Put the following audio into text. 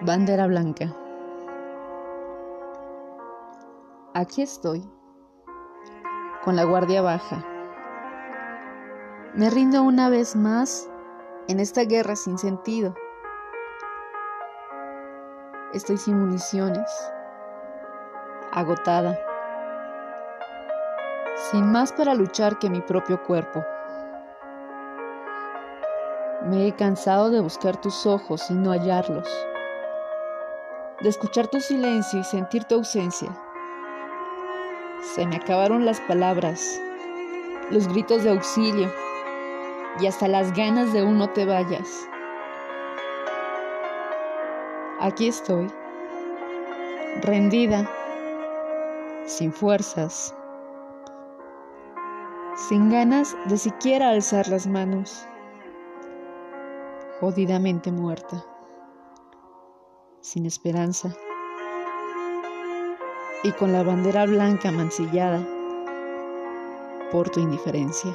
Bandera blanca. Aquí estoy, con la guardia baja. Me rindo una vez más en esta guerra sin sentido. Estoy sin municiones, agotada, sin más para luchar que mi propio cuerpo. Me he cansado de buscar tus ojos y no hallarlos de escuchar tu silencio y sentir tu ausencia. Se me acabaron las palabras, los gritos de auxilio y hasta las ganas de un no te vayas. Aquí estoy, rendida, sin fuerzas, sin ganas de siquiera alzar las manos, jodidamente muerta sin esperanza, y con la bandera blanca mancillada por tu indiferencia.